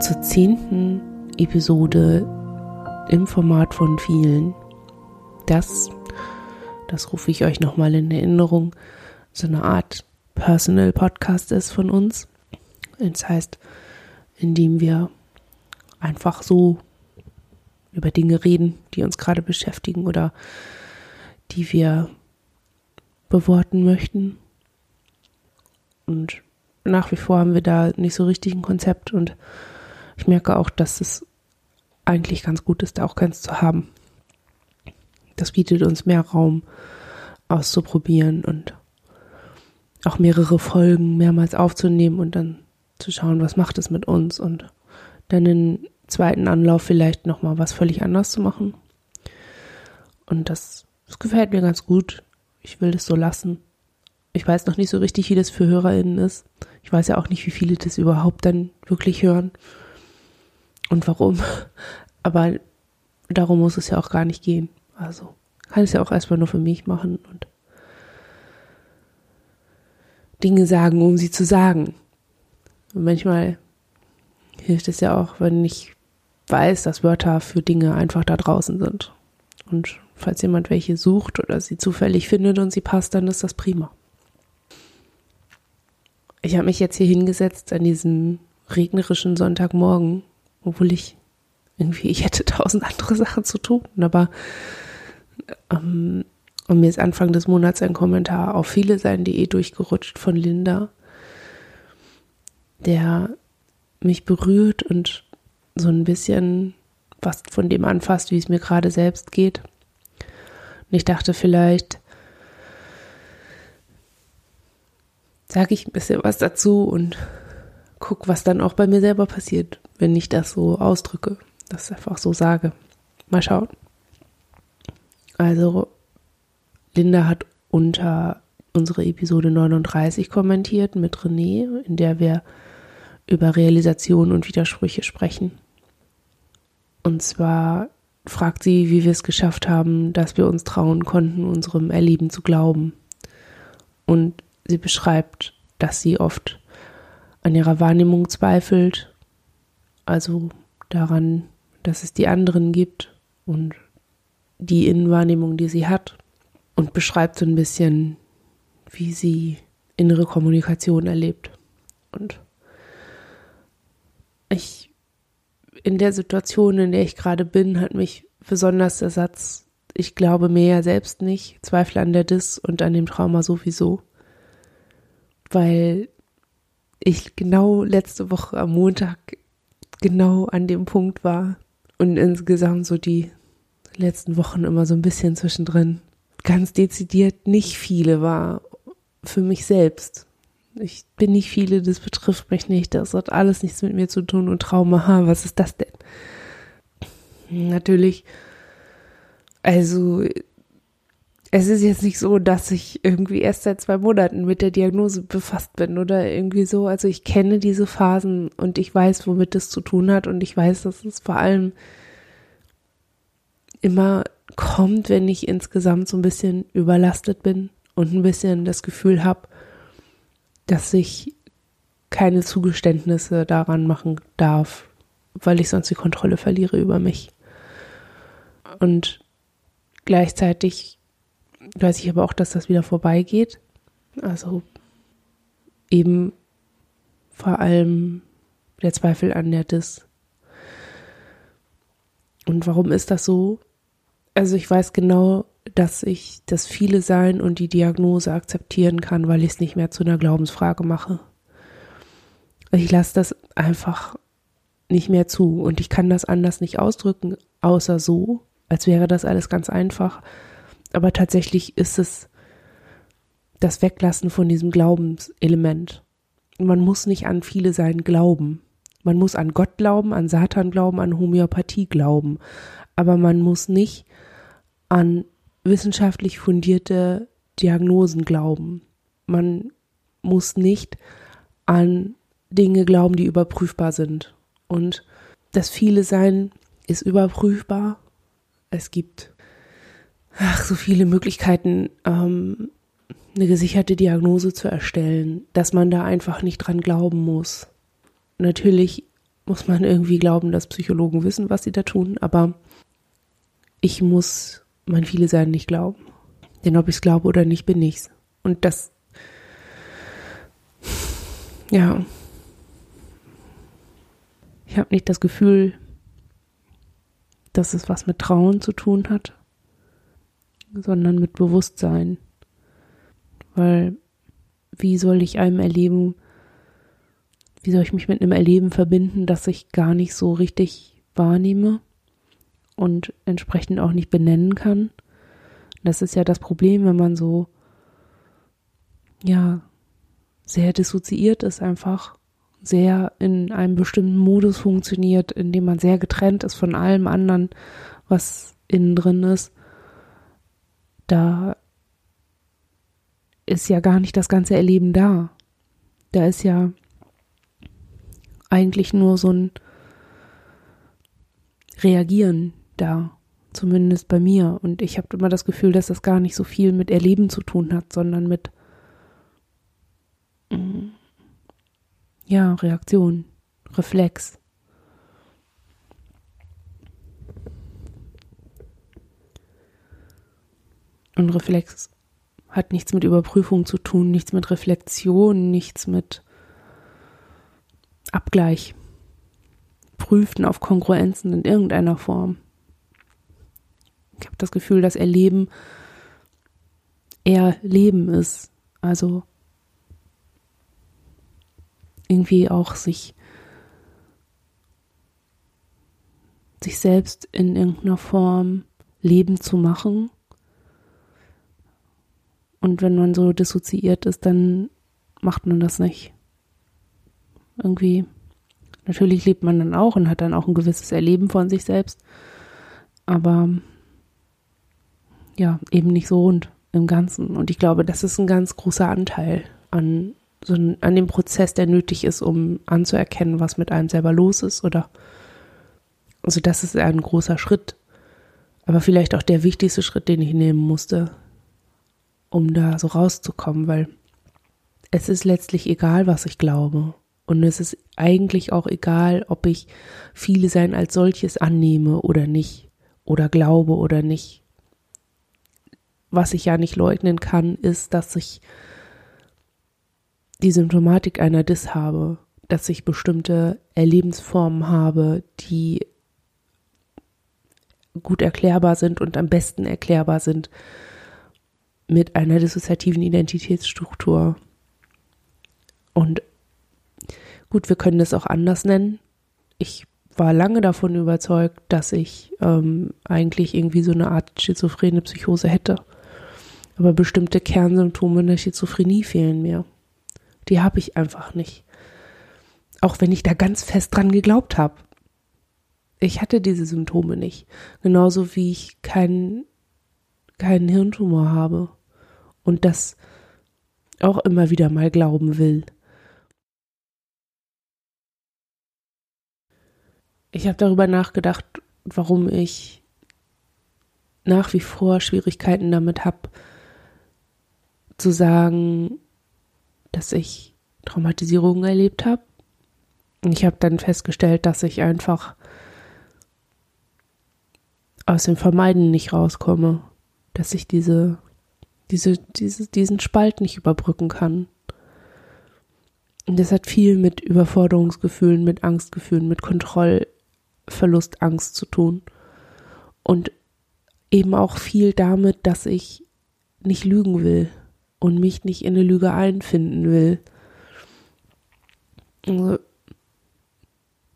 Zur zehnten Episode im Format von vielen. Das, das rufe ich euch nochmal in Erinnerung, so eine Art Personal Podcast ist von uns. Das heißt, indem wir einfach so über Dinge reden, die uns gerade beschäftigen oder die wir beworten möchten. Und nach wie vor haben wir da nicht so richtig ein Konzept und ich merke auch, dass es eigentlich ganz gut ist, da auch keins zu haben. Das bietet uns mehr Raum auszuprobieren und auch mehrere Folgen mehrmals aufzunehmen und dann zu schauen, was macht es mit uns und dann im zweiten Anlauf vielleicht nochmal was völlig anders zu machen. Und das, das gefällt mir ganz gut. Ich will das so lassen. Ich weiß noch nicht so richtig, wie das für HörerInnen ist. Ich weiß ja auch nicht, wie viele das überhaupt dann wirklich hören und warum. Aber darum muss es ja auch gar nicht gehen. Also kann es ja auch erstmal nur für mich machen und Dinge sagen, um sie zu sagen. Und manchmal hilft es ja auch, wenn ich weiß, dass Wörter für Dinge einfach da draußen sind. Und falls jemand welche sucht oder sie zufällig findet und sie passt, dann ist das prima. Ich habe mich jetzt hier hingesetzt an diesem regnerischen Sonntagmorgen, obwohl ich irgendwie, ich hätte tausend andere Sachen zu tun, aber ähm, und mir ist Anfang des Monats ein Kommentar auf viele sein.de durchgerutscht von Linda, der mich berührt und so ein bisschen was von dem anfasst, wie es mir gerade selbst geht. Und ich dachte vielleicht, sage ich ein bisschen was dazu und guck, was dann auch bei mir selber passiert, wenn ich das so ausdrücke, das einfach so sage. Mal schauen. Also, Linda hat unter unsere Episode 39 kommentiert mit René, in der wir über Realisation und Widersprüche sprechen. Und zwar fragt sie, wie wir es geschafft haben, dass wir uns trauen konnten, unserem Erleben zu glauben. Und sie beschreibt, dass sie oft an ihrer Wahrnehmung zweifelt, also daran, dass es die anderen gibt und die Innenwahrnehmung, die sie hat, und beschreibt so ein bisschen, wie sie innere Kommunikation erlebt. Und ich, in der Situation, in der ich gerade bin, hat mich besonders der Satz, ich glaube mir ja selbst nicht, zweifle an der Dis und an dem Trauma sowieso weil ich genau letzte Woche am Montag genau an dem Punkt war und insgesamt so die letzten Wochen immer so ein bisschen zwischendrin ganz dezidiert nicht viele war für mich selbst. Ich bin nicht viele, das betrifft mich nicht, das hat alles nichts mit mir zu tun und Trauma, ha, was ist das denn? Natürlich, also es ist jetzt nicht so, dass ich irgendwie erst seit zwei Monaten mit der Diagnose befasst bin oder irgendwie so. Also ich kenne diese Phasen und ich weiß, womit das zu tun hat und ich weiß, dass es vor allem immer kommt, wenn ich insgesamt so ein bisschen überlastet bin und ein bisschen das Gefühl habe, dass ich keine Zugeständnisse daran machen darf, weil ich sonst die Kontrolle verliere über mich. Und gleichzeitig weiß ich aber auch, dass das wieder vorbeigeht. Also eben vor allem der Zweifel an der Dis. Und warum ist das so? Also ich weiß genau, dass ich das viele Sein und die Diagnose akzeptieren kann, weil ich es nicht mehr zu einer Glaubensfrage mache. Ich lasse das einfach nicht mehr zu und ich kann das anders nicht ausdrücken, außer so, als wäre das alles ganz einfach aber tatsächlich ist es das Weglassen von diesem Glaubenselement. Man muss nicht an viele sein glauben. Man muss an Gott glauben, an Satan glauben, an Homöopathie glauben. Aber man muss nicht an wissenschaftlich fundierte Diagnosen glauben. Man muss nicht an Dinge glauben, die überprüfbar sind. Und das viele Sein ist überprüfbar. Es gibt ach, so viele Möglichkeiten, ähm, eine gesicherte Diagnose zu erstellen, dass man da einfach nicht dran glauben muss. Natürlich muss man irgendwie glauben, dass Psychologen wissen, was sie da tun, aber ich muss mein viele Sein nicht glauben. Denn ob ich es glaube oder nicht, bin ich's. Und das, ja, ich habe nicht das Gefühl, dass es was mit Trauen zu tun hat, sondern mit Bewusstsein. Weil wie soll ich einem Erleben, wie soll ich mich mit einem Erleben verbinden, das ich gar nicht so richtig wahrnehme und entsprechend auch nicht benennen kann? Das ist ja das Problem, wenn man so, ja, sehr dissoziiert ist einfach, sehr in einem bestimmten Modus funktioniert, in dem man sehr getrennt ist von allem anderen, was innen drin ist. Da ist ja gar nicht das ganze Erleben da. Da ist ja eigentlich nur so ein Reagieren da zumindest bei mir. Und ich habe immer das Gefühl, dass das gar nicht so viel mit Erleben zu tun hat, sondern mit mm, ja, Reaktion, Reflex. Und Reflex hat nichts mit Überprüfung zu tun, nichts mit Reflexion, nichts mit Abgleich, Prüfen auf Kongruenzen in irgendeiner Form. Ich habe das Gefühl, dass Erleben eher Leben ist. Also irgendwie auch sich sich selbst in irgendeiner Form Leben zu machen. Und wenn man so dissoziiert ist, dann macht man das nicht. Irgendwie, natürlich lebt man dann auch und hat dann auch ein gewisses Erleben von sich selbst. Aber ja, eben nicht so rund im Ganzen. Und ich glaube, das ist ein ganz großer Anteil an, so ein, an dem Prozess, der nötig ist, um anzuerkennen, was mit einem selber los ist. Oder also das ist ein großer Schritt. Aber vielleicht auch der wichtigste Schritt, den ich nehmen musste, um da so rauszukommen, weil es ist letztlich egal, was ich glaube. Und es ist eigentlich auch egal, ob ich viele sein als solches annehme oder nicht, oder glaube oder nicht was ich ja nicht leugnen kann, ist, dass ich die Symptomatik einer Dis habe, dass ich bestimmte Erlebensformen habe, die gut erklärbar sind und am besten erklärbar sind mit einer dissoziativen Identitätsstruktur. Und gut, wir können das auch anders nennen. Ich war lange davon überzeugt, dass ich ähm, eigentlich irgendwie so eine Art schizophrene Psychose hätte. Aber bestimmte Kernsymptome der Schizophrenie fehlen mir. Die habe ich einfach nicht. Auch wenn ich da ganz fest dran geglaubt habe. Ich hatte diese Symptome nicht. Genauso wie ich keinen keinen Hirntumor habe. Und das auch immer wieder mal glauben will. Ich habe darüber nachgedacht, warum ich nach wie vor Schwierigkeiten damit habe, zu sagen, dass ich Traumatisierungen erlebt habe. Und ich habe dann festgestellt, dass ich einfach aus dem Vermeiden nicht rauskomme, dass ich diese, diese, diese, diesen Spalt nicht überbrücken kann. Und das hat viel mit Überforderungsgefühlen, mit Angstgefühlen, mit Kontrollverlust, Angst zu tun. Und eben auch viel damit, dass ich nicht lügen will und mich nicht in eine Lüge einfinden will. Also,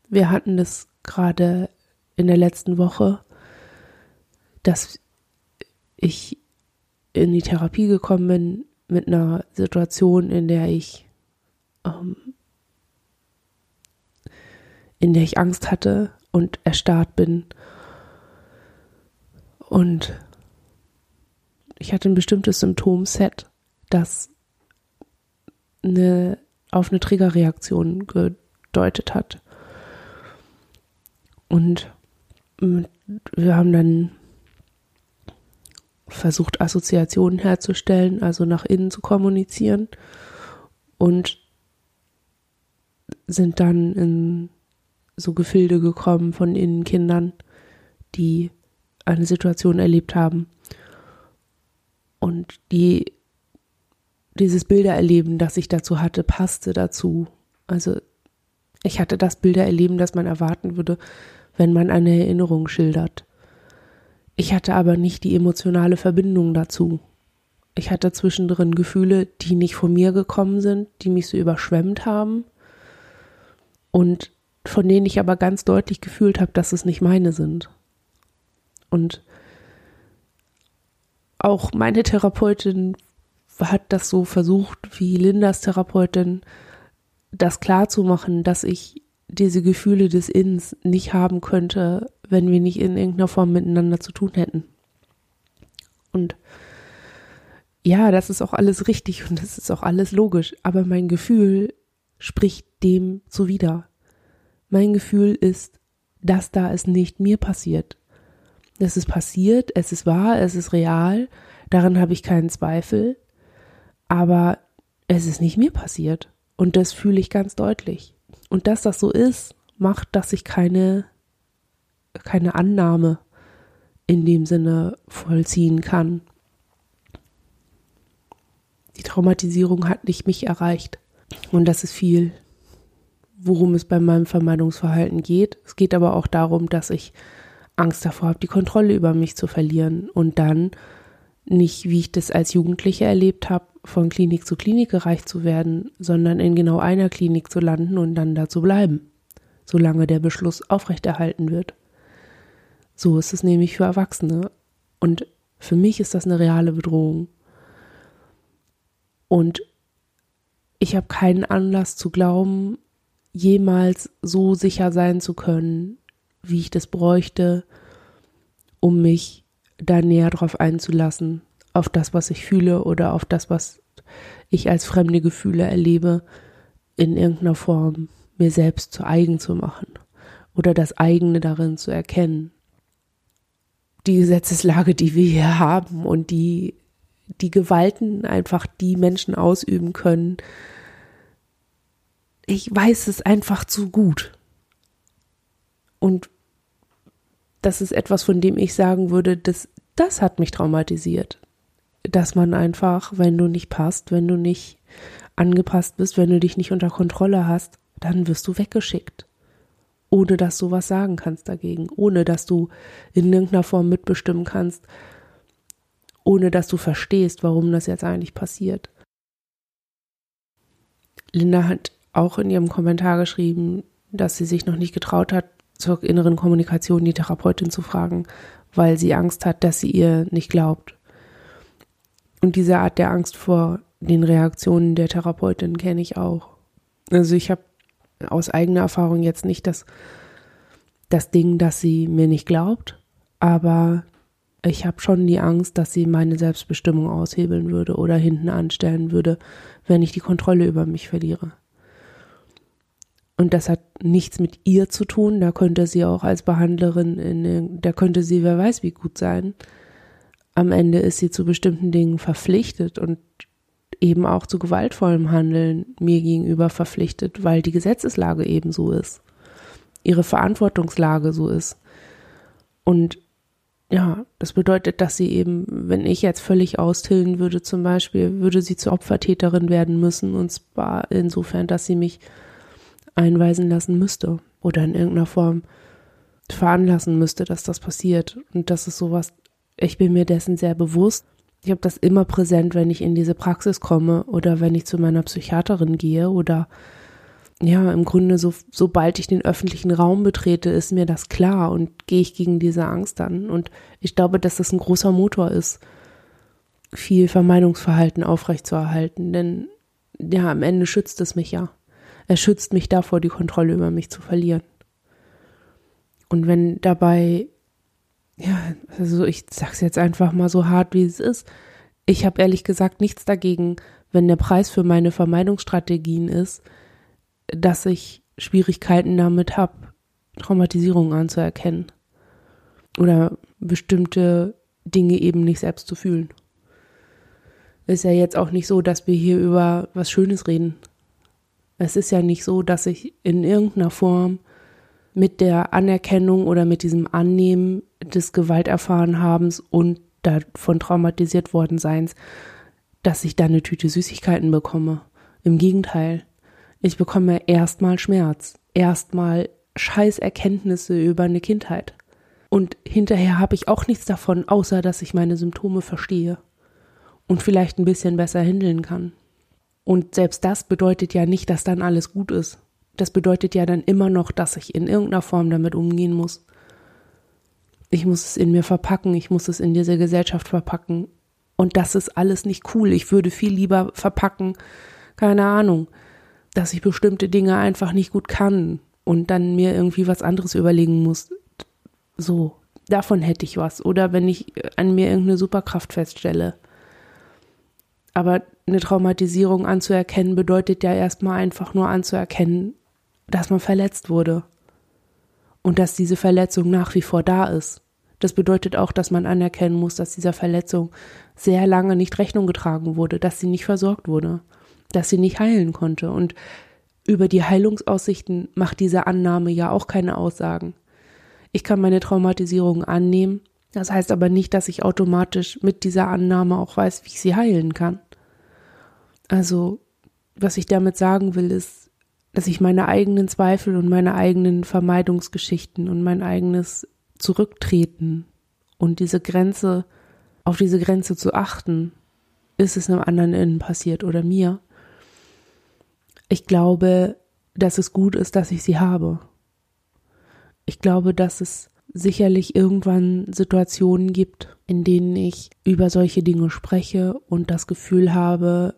wir hatten das gerade in der letzten Woche, dass ich in die Therapie gekommen bin mit einer Situation, in der ich ähm, in der ich Angst hatte und erstarrt bin und ich hatte ein bestimmtes Symptomset das eine, auf eine Triggerreaktion gedeutet hat. Und wir haben dann versucht, Assoziationen herzustellen, also nach innen zu kommunizieren und sind dann in so Gefilde gekommen von innen Kindern, die eine Situation erlebt haben und die dieses Bildererleben, das ich dazu hatte, passte dazu. Also ich hatte das Bildererleben, das man erwarten würde, wenn man eine Erinnerung schildert. Ich hatte aber nicht die emotionale Verbindung dazu. Ich hatte zwischendrin Gefühle, die nicht von mir gekommen sind, die mich so überschwemmt haben und von denen ich aber ganz deutlich gefühlt habe, dass es nicht meine sind. Und auch meine Therapeutin hat das so versucht, wie Lindas Therapeutin, das klarzumachen, dass ich diese Gefühle des Innens nicht haben könnte, wenn wir nicht in irgendeiner Form miteinander zu tun hätten. Und ja, das ist auch alles richtig und das ist auch alles logisch, aber mein Gefühl spricht dem zuwider. Mein Gefühl ist, dass da es nicht mir passiert. Es ist passiert, es ist wahr, es ist real, daran habe ich keinen Zweifel, aber es ist nicht mir passiert und das fühle ich ganz deutlich. Und dass das so ist, macht, dass ich keine, keine Annahme in dem Sinne vollziehen kann. Die Traumatisierung hat nicht mich erreicht. Und das ist viel, worum es bei meinem Vermeidungsverhalten geht. Es geht aber auch darum, dass ich Angst davor habe, die Kontrolle über mich zu verlieren und dann nicht, wie ich das als Jugendliche erlebt habe, von Klinik zu Klinik gereicht zu werden, sondern in genau einer Klinik zu landen und dann da zu bleiben, solange der Beschluss aufrechterhalten wird. So ist es nämlich für Erwachsene. Und für mich ist das eine reale Bedrohung. Und ich habe keinen Anlass zu glauben, jemals so sicher sein zu können, wie ich das bräuchte, um mich da näher drauf einzulassen, auf das, was ich fühle oder auf das, was ich als fremde Gefühle erlebe, in irgendeiner Form mir selbst zu eigen zu machen oder das eigene darin zu erkennen. Die Gesetzeslage, die wir hier haben und die, die Gewalten einfach die Menschen ausüben können, ich weiß es einfach zu gut. Und das ist etwas, von dem ich sagen würde, das, das hat mich traumatisiert dass man einfach, wenn du nicht passt, wenn du nicht angepasst bist, wenn du dich nicht unter Kontrolle hast, dann wirst du weggeschickt. Ohne dass du was sagen kannst dagegen, ohne dass du in irgendeiner Form mitbestimmen kannst, ohne dass du verstehst, warum das jetzt eigentlich passiert. Linda hat auch in ihrem Kommentar geschrieben, dass sie sich noch nicht getraut hat, zur inneren Kommunikation die Therapeutin zu fragen, weil sie Angst hat, dass sie ihr nicht glaubt. Und diese Art der Angst vor den Reaktionen der Therapeutin kenne ich auch. Also ich habe aus eigener Erfahrung jetzt nicht das, das Ding, dass sie mir nicht glaubt, aber ich habe schon die Angst, dass sie meine Selbstbestimmung aushebeln würde oder hinten anstellen würde, wenn ich die Kontrolle über mich verliere. Und das hat nichts mit ihr zu tun, da könnte sie auch als Behandlerin, in, da könnte sie, wer weiß wie gut sein, am Ende ist sie zu bestimmten Dingen verpflichtet und eben auch zu gewaltvollem Handeln mir gegenüber verpflichtet, weil die Gesetzeslage eben so ist, ihre Verantwortungslage so ist. Und ja, das bedeutet, dass sie eben, wenn ich jetzt völlig austillen würde zum Beispiel, würde sie zur Opfertäterin werden müssen und zwar insofern, dass sie mich einweisen lassen müsste oder in irgendeiner Form veranlassen müsste, dass das passiert. Und das ist sowas, ich bin mir dessen sehr bewusst. Ich habe das immer präsent, wenn ich in diese Praxis komme oder wenn ich zu meiner Psychiaterin gehe oder ja, im Grunde, so, sobald ich den öffentlichen Raum betrete, ist mir das klar und gehe ich gegen diese Angst an. Und ich glaube, dass das ein großer Motor ist, viel Vermeidungsverhalten aufrechtzuerhalten. Denn ja, am Ende schützt es mich ja. Er schützt mich davor, die Kontrolle über mich zu verlieren. Und wenn dabei ja, also ich sag's jetzt einfach mal so hart, wie es ist. Ich habe ehrlich gesagt nichts dagegen, wenn der Preis für meine Vermeidungsstrategien ist, dass ich Schwierigkeiten damit habe, Traumatisierung anzuerkennen oder bestimmte Dinge eben nicht selbst zu fühlen. Ist ja jetzt auch nicht so, dass wir hier über was Schönes reden. Es ist ja nicht so, dass ich in irgendeiner Form mit der Anerkennung oder mit diesem Annehmen des Gewalterfahrenhabens und davon traumatisiert worden Seins, dass ich da eine Tüte Süßigkeiten bekomme. Im Gegenteil, ich bekomme erstmal Schmerz, erstmal Scheißerkenntnisse über eine Kindheit. Und hinterher habe ich auch nichts davon, außer dass ich meine Symptome verstehe und vielleicht ein bisschen besser handeln kann. Und selbst das bedeutet ja nicht, dass dann alles gut ist. Das bedeutet ja dann immer noch, dass ich in irgendeiner Form damit umgehen muss. Ich muss es in mir verpacken, ich muss es in dieser Gesellschaft verpacken. Und das ist alles nicht cool. Ich würde viel lieber verpacken, keine Ahnung, dass ich bestimmte Dinge einfach nicht gut kann und dann mir irgendwie was anderes überlegen muss. So, davon hätte ich was. Oder wenn ich an mir irgendeine Superkraft feststelle. Aber eine Traumatisierung anzuerkennen bedeutet ja erstmal einfach nur anzuerkennen, dass man verletzt wurde. Und dass diese Verletzung nach wie vor da ist. Das bedeutet auch, dass man anerkennen muss, dass dieser Verletzung sehr lange nicht Rechnung getragen wurde, dass sie nicht versorgt wurde, dass sie nicht heilen konnte. Und über die Heilungsaussichten macht diese Annahme ja auch keine Aussagen. Ich kann meine Traumatisierung annehmen, das heißt aber nicht, dass ich automatisch mit dieser Annahme auch weiß, wie ich sie heilen kann. Also, was ich damit sagen will, ist, dass ich meine eigenen Zweifel und meine eigenen Vermeidungsgeschichten und mein eigenes Zurücktreten und diese Grenze, auf diese Grenze zu achten, ist es einem anderen innen passiert oder mir. Ich glaube, dass es gut ist, dass ich sie habe. Ich glaube, dass es sicherlich irgendwann Situationen gibt, in denen ich über solche Dinge spreche und das Gefühl habe,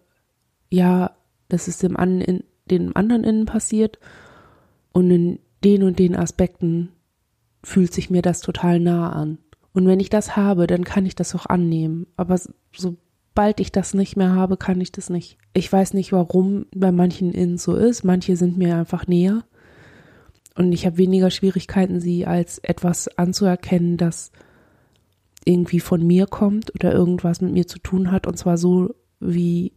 ja, das ist dem, an, dem anderen innen passiert und in den und den Aspekten fühlt sich mir das total nah an. Und wenn ich das habe, dann kann ich das auch annehmen. Aber sobald ich das nicht mehr habe, kann ich das nicht. Ich weiß nicht, warum bei manchen innen so ist. Manche sind mir einfach näher. Und ich habe weniger Schwierigkeiten, sie als etwas anzuerkennen, das irgendwie von mir kommt oder irgendwas mit mir zu tun hat. Und zwar so, wie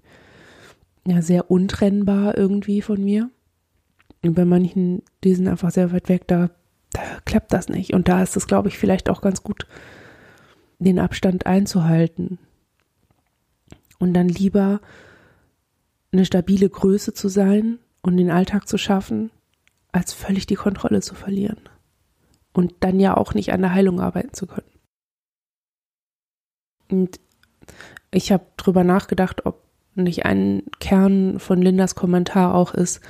ja sehr untrennbar irgendwie von mir. Und bei manchen, die sind einfach sehr weit weg, da, da klappt das nicht. Und da ist es, glaube ich, vielleicht auch ganz gut, den Abstand einzuhalten. Und dann lieber eine stabile Größe zu sein und den Alltag zu schaffen, als völlig die Kontrolle zu verlieren. Und dann ja auch nicht an der Heilung arbeiten zu können. Und ich habe drüber nachgedacht, ob nicht ein Kern von Lindas Kommentar auch ist,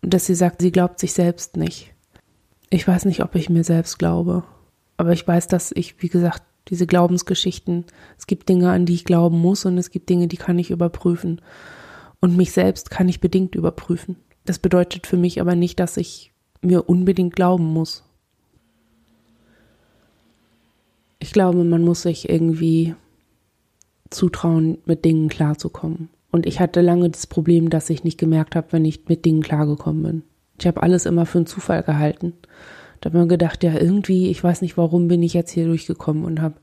dass sie sagt, sie glaubt sich selbst nicht. Ich weiß nicht, ob ich mir selbst glaube, aber ich weiß, dass ich, wie gesagt, diese Glaubensgeschichten, es gibt Dinge, an die ich glauben muss und es gibt Dinge, die kann ich überprüfen. Und mich selbst kann ich bedingt überprüfen. Das bedeutet für mich aber nicht, dass ich mir unbedingt glauben muss. Ich glaube, man muss sich irgendwie zutrauen, mit Dingen klarzukommen. Und ich hatte lange das Problem, dass ich nicht gemerkt habe, wenn ich mit Dingen klargekommen bin. Ich habe alles immer für einen Zufall gehalten. Da habe mir gedacht, ja, irgendwie, ich weiß nicht, warum bin ich jetzt hier durchgekommen und habe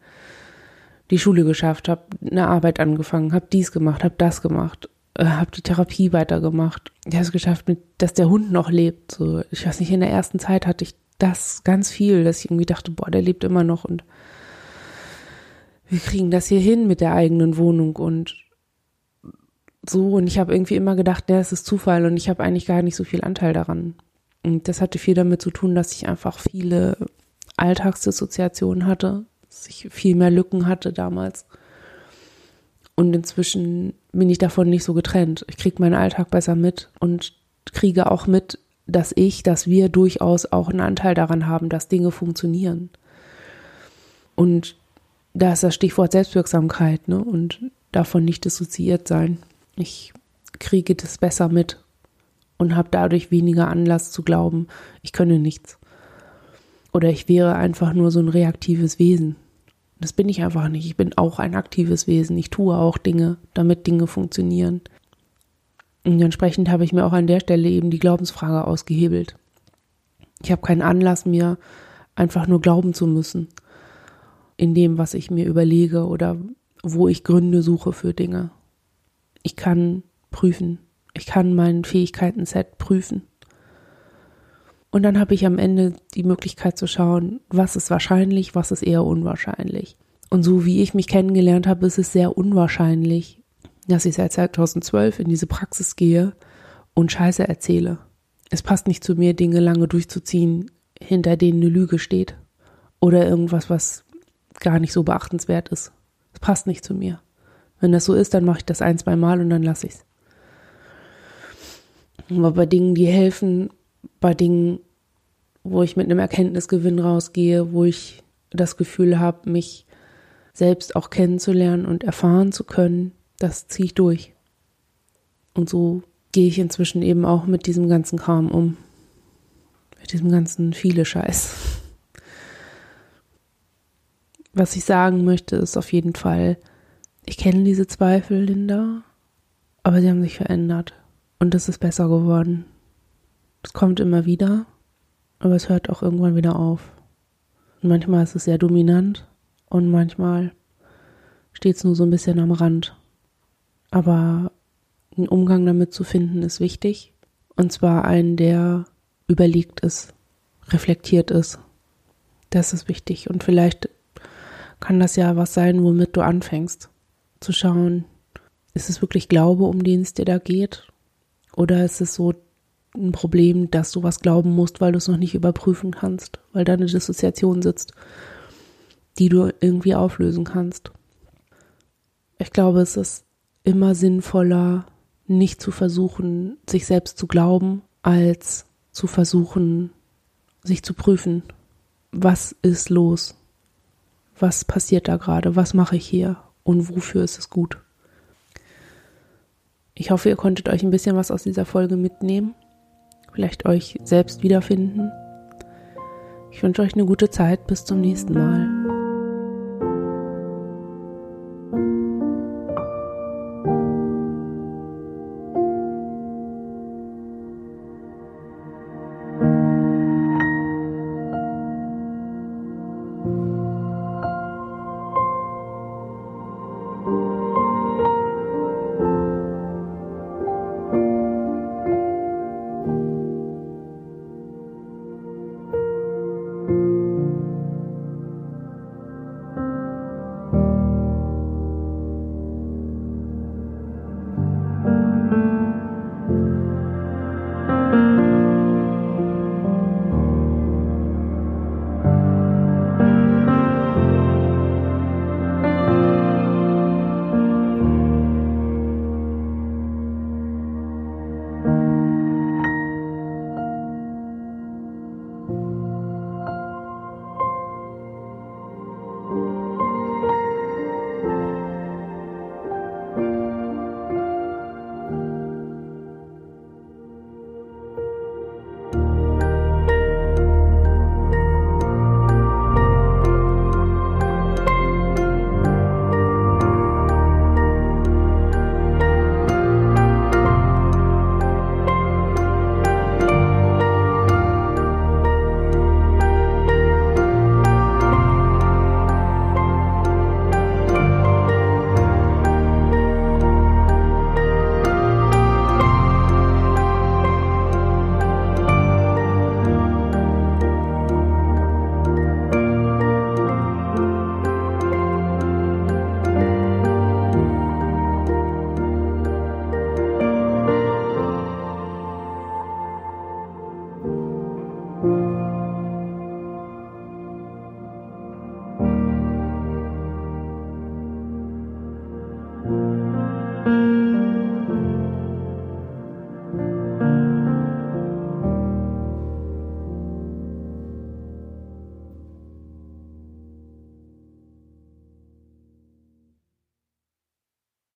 die Schule geschafft, habe eine Arbeit angefangen, habe dies gemacht, habe das gemacht, äh, habe die Therapie weitergemacht. Ich habe es geschafft, mit, dass der Hund noch lebt. So, ich weiß nicht, in der ersten Zeit hatte ich das ganz viel, dass ich irgendwie dachte, boah, der lebt immer noch und wir kriegen das hier hin mit der eigenen Wohnung und so. Und ich habe irgendwie immer gedacht, ja, es ist Zufall und ich habe eigentlich gar nicht so viel Anteil daran. Und das hatte viel damit zu tun, dass ich einfach viele Alltagsdissoziationen hatte, dass ich viel mehr Lücken hatte damals. Und inzwischen bin ich davon nicht so getrennt. Ich kriege meinen Alltag besser mit und kriege auch mit, dass ich, dass wir durchaus auch einen Anteil daran haben, dass Dinge funktionieren. Und da ist das Stichwort Selbstwirksamkeit, ne? Und davon nicht dissoziiert sein. Ich kriege das besser mit und habe dadurch weniger Anlass zu glauben, ich könne nichts. Oder ich wäre einfach nur so ein reaktives Wesen. Das bin ich einfach nicht. Ich bin auch ein aktives Wesen. Ich tue auch Dinge, damit Dinge funktionieren. Und entsprechend habe ich mir auch an der Stelle eben die Glaubensfrage ausgehebelt. Ich habe keinen Anlass, mir einfach nur glauben zu müssen in dem, was ich mir überlege oder wo ich Gründe suche für Dinge. Ich kann prüfen. Ich kann mein Fähigkeiten-Set prüfen. Und dann habe ich am Ende die Möglichkeit zu schauen, was ist wahrscheinlich, was ist eher unwahrscheinlich. Und so wie ich mich kennengelernt habe, ist es sehr unwahrscheinlich, dass ich seit 2012 in diese Praxis gehe und Scheiße erzähle. Es passt nicht zu mir, Dinge lange durchzuziehen, hinter denen eine Lüge steht. Oder irgendwas, was gar nicht so beachtenswert ist. Es passt nicht zu mir. Wenn das so ist, dann mache ich das ein, zwei Mal und dann lasse ich es. Aber bei Dingen, die helfen, bei Dingen, wo ich mit einem Erkenntnisgewinn rausgehe, wo ich das Gefühl habe, mich selbst auch kennenzulernen und erfahren zu können, das ziehe ich durch. Und so gehe ich inzwischen eben auch mit diesem ganzen Kram um. Mit diesem ganzen viele Scheiß. Was ich sagen möchte, ist auf jeden Fall, ich kenne diese Zweifel, Linda, aber sie haben sich verändert und es ist besser geworden. Es kommt immer wieder, aber es hört auch irgendwann wieder auf. Und manchmal ist es sehr dominant und manchmal steht es nur so ein bisschen am Rand. Aber einen Umgang damit zu finden ist wichtig. Und zwar einen, der überlegt ist, reflektiert ist. Das ist wichtig. Und vielleicht kann das ja was sein, womit du anfängst. Zu schauen, ist es wirklich Glaube, um den es dir da geht? Oder ist es so ein Problem, dass du was glauben musst, weil du es noch nicht überprüfen kannst, weil da eine Dissoziation sitzt, die du irgendwie auflösen kannst? Ich glaube, es ist immer sinnvoller, nicht zu versuchen, sich selbst zu glauben, als zu versuchen, sich zu prüfen. Was ist los? Was passiert da gerade? Was mache ich hier? Und wofür ist es gut? Ich hoffe, ihr konntet euch ein bisschen was aus dieser Folge mitnehmen. Vielleicht euch selbst wiederfinden. Ich wünsche euch eine gute Zeit. Bis zum nächsten Mal.